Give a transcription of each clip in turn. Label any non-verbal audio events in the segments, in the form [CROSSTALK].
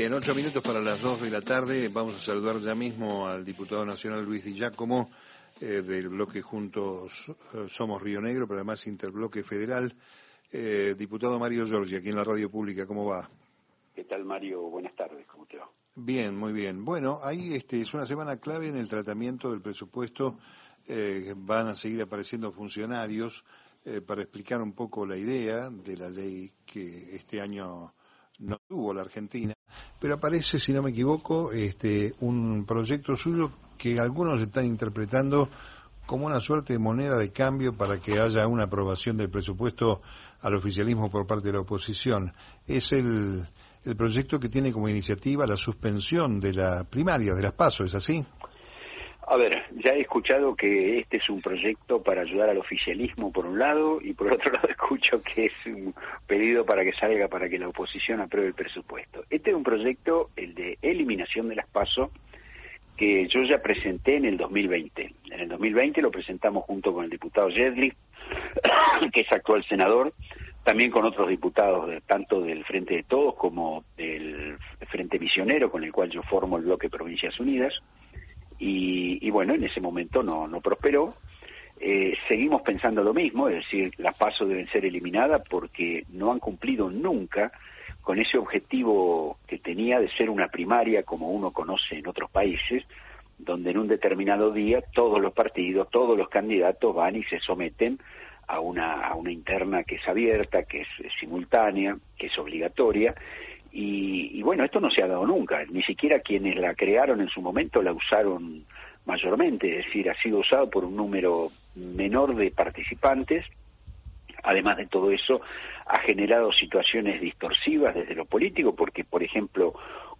bien, ocho minutos para las dos de la tarde. Vamos a saludar ya mismo al diputado nacional Luis Di Giacomo eh, del bloque Juntos eh, Somos Río Negro, pero además Interbloque Federal. Eh, diputado Mario Giorgi, aquí en la radio pública, ¿cómo va? ¿Qué tal, Mario? Buenas tardes, ¿cómo te va? Bien, muy bien. Bueno, ahí este, es una semana clave en el tratamiento del presupuesto. van a seguir apareciendo funcionarios para explicar un poco la idea de la ley que este año no tuvo la Argentina, pero aparece, si no me equivoco, este, un proyecto suyo que algunos están interpretando como una suerte de moneda de cambio para que haya una aprobación del presupuesto al oficialismo por parte de la oposición. Es el, el proyecto que tiene como iniciativa la suspensión de la primaria, de las pasos, ¿es así? A ver, ya he escuchado que este es un proyecto para ayudar al oficialismo por un lado y por otro [LAUGHS] lado escucho que es un pedido para que salga para que la oposición apruebe el presupuesto. Este es un proyecto, el de eliminación de las PASO, que yo ya presenté en el 2020. En el 2020 lo presentamos junto con el diputado Jedli, [COUGHS] que es actual senador, también con otros diputados, tanto del Frente de Todos como del Frente Misionero, con el cual yo formo el bloque Provincias Unidas y, bueno, en ese momento no, no prosperó. Eh, seguimos pensando lo mismo, es decir, las pasos deben ser eliminadas porque no han cumplido nunca con ese objetivo que tenía de ser una primaria como uno conoce en otros países, donde en un determinado día todos los partidos, todos los candidatos van y se someten a una, a una interna que es abierta, que es simultánea, que es obligatoria, y, bueno, esto no se ha dado nunca, ni siquiera quienes la crearon en su momento la usaron mayormente, es decir, ha sido usado por un número menor de participantes. Además de todo eso, ha generado situaciones distorsivas desde lo político, porque, por ejemplo,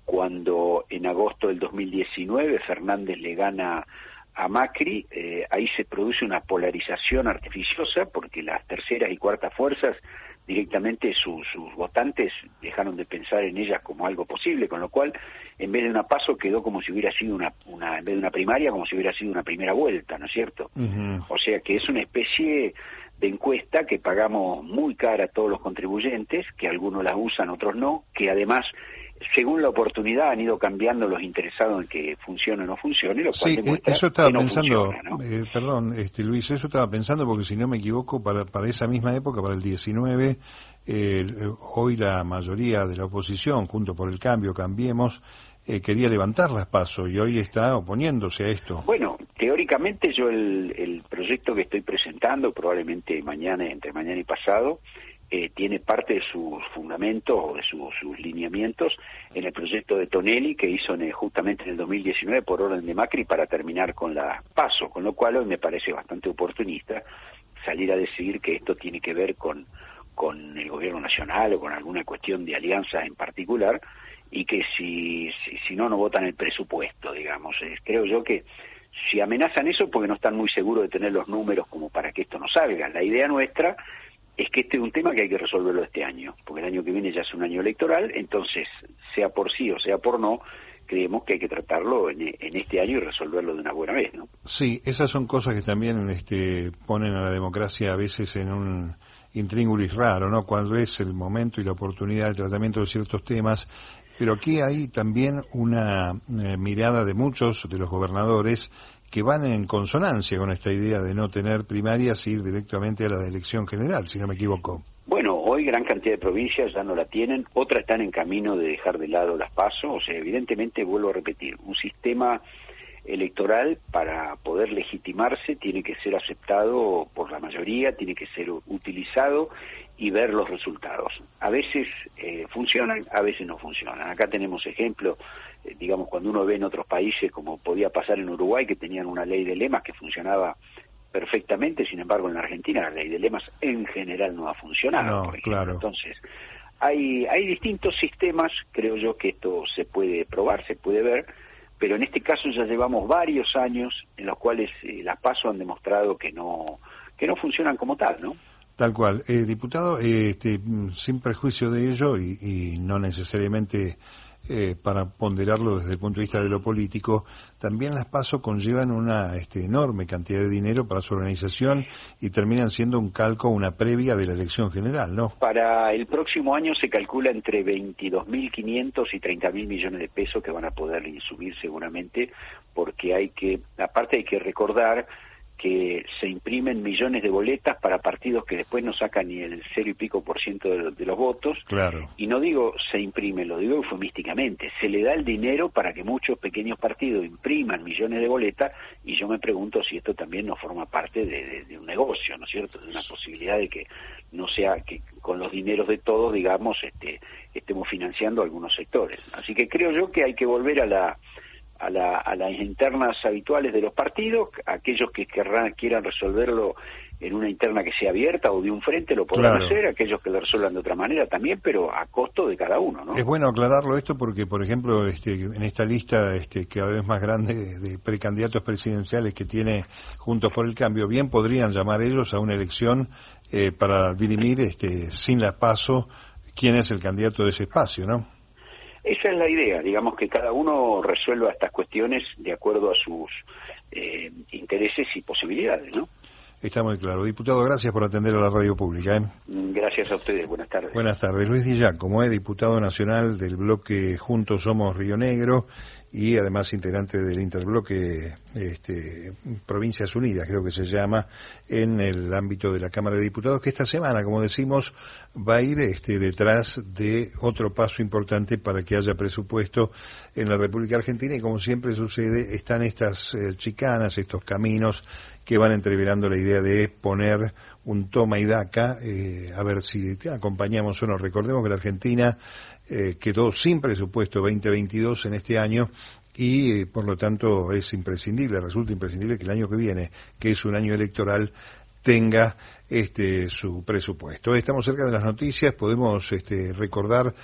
cuando en agosto del 2019 Fernández le gana a Macri, eh, ahí se produce una polarización artificiosa, porque las terceras y cuartas fuerzas directamente sus votantes dejaron de pensar en ellas como algo posible, con lo cual en vez de una paso quedó como si hubiera sido una, una en vez de una primaria como si hubiera sido una primera vuelta, ¿no es cierto? O sea que es una especie de encuesta que pagamos muy cara a todos los contribuyentes, que algunos la usan, otros no, que además según la oportunidad han ido cambiando los interesados en que funcione o no funcione, lo cual sí, eso estaba pensando, eh, perdón, este, Luis, eso estaba pensando porque si no me equivoco, para, para esa misma época, para el 19, eh, hoy la mayoría de la oposición, junto por el cambio, cambiemos, eh, quería levantar las pasos y hoy está oponiéndose a esto. Bueno, teóricamente yo el, el proyecto que estoy presentando, probablemente mañana, entre mañana y pasado, eh, tiene parte de sus fundamentos o de sus lineamientos en el proyecto de Tonelli que hizo justamente en el 2019 por orden de Macri para terminar con la PASO, con lo cual hoy me parece bastante oportunista salir a decir que esto tiene que ver con, con el gobierno nacional o con alguna cuestión de alianza en particular y que si, si, no, no votan el presupuesto, digamos. creo yo que si amenazan eso porque no están muy seguros de tener los números como para que esto no salga. La idea nuestra es que este es un tema que hay que resolverlo este año, porque el año que viene ya es un año electoral, entonces, sea por sí o sea por no, creemos que hay que tratarlo en, este año y resolverlo de una buena vez, ¿no? Sí, esas son cosas que también este, ponen a la democracia a veces en un intríngulis raro, ¿no? Cuando es el momento y la oportunidad de tratamiento de ciertos temas, pero aquí hay también una eh, mirada de muchos de los gobernadores que van en consonancia con esta idea de no tener primarias y ir directamente a la elección general, si no me equivoco. Bueno, hoy gran cantidad de provincias ya no la tienen, otras están en camino de dejar de lado las pasos, o sea, evidentemente vuelvo a repetir, un sistema electoral para poder legitimarse tiene que ser aceptado por la mayoría, tiene que ser utilizado y ver los resultados. A veces eh, funcionan, a veces no funcionan. Acá tenemos ejemplos, eh, digamos, cuando uno ve en otros países, como podía pasar en Uruguay, que tenían una ley de lemas que funcionaba perfectamente, sin embargo en la Argentina la ley de lemas en general no ha funcionado. claro. Entonces, hay, hay distintos sistemas, creo yo que esto se puede probar, se puede ver, pero en este caso ya llevamos varios años en los cuales eh, las PASO han demostrado que no, que no funcionan como tal, ¿no? Tal cual. Eh, diputado, este, sin prejuicio de ello y, no necesariamente eh, para ponderarlo desde el punto de vista de lo político, también las PASO conllevan una este, enorme cantidad de dinero para su organización y terminan siendo un calco, una previa de la elección general, ¿no? Para el próximo año se calcula entre 22.500 y 30.000 millones de pesos que van a poder subir seguramente, porque hay que, aparte hay que recordar que se imprimen millones de boletas para partidos que después no sacan ni el cero y pico por ciento de, los votos. Claro. Y no digo se imprime, lo digo eufemísticamente. Se le da el dinero para que muchos pequeños partidos impriman millones de boletas y yo me pregunto si esto también no forma parte de, un negocio, ¿no es cierto? De una posibilidad de que no sea que con los dineros de todos, digamos, este, estemos financiando algunos sectores. Así que creo yo que hay que volver a la a, la, a, las internas habituales de los partidos, aquellos que querrán, quieran resolverlo en una interna que sea abierta o de un frente lo podrán hacer, aquellos que lo resuelvan de otra manera también, pero a costo de cada uno, ¿no? Es bueno aclararlo esto porque, por ejemplo, este, en esta lista este, cada vez más grande de precandidatos presidenciales que tiene Juntos por el Cambio, bien podrían llamar ellos a una elección eh, para dirimir este, sin la paso quién es el candidato de ese espacio, ¿no? Esa es la idea, digamos que cada uno resuelva estas cuestiones de acuerdo a sus eh, intereses y posibilidades, ¿no? Está muy claro. Diputado, gracias por atender a la radio pública. ¿eh? Gracias a ustedes. Buenas tardes. Buenas tardes. Luis Dillán, como es diputado nacional del bloque Juntos Somos Río Negro y además integrante del interbloque este, Provincias Unidas, creo que se llama, en el ámbito de la Cámara de Diputados, que esta semana, como decimos, va a ir este, detrás de otro paso importante para que haya presupuesto en la República Argentina y como siempre sucede, están estas eh, chicanas, estos caminos que van entreverando la idea de poner un toma y daca, eh, a ver si te acompañamos o no. Recordemos que la Argentina eh, quedó sin presupuesto 2022 en este año y eh, por lo tanto es imprescindible, resulta imprescindible que el año que viene, que es un año electoral, tenga este su presupuesto. Estamos cerca de las noticias, podemos este, recordar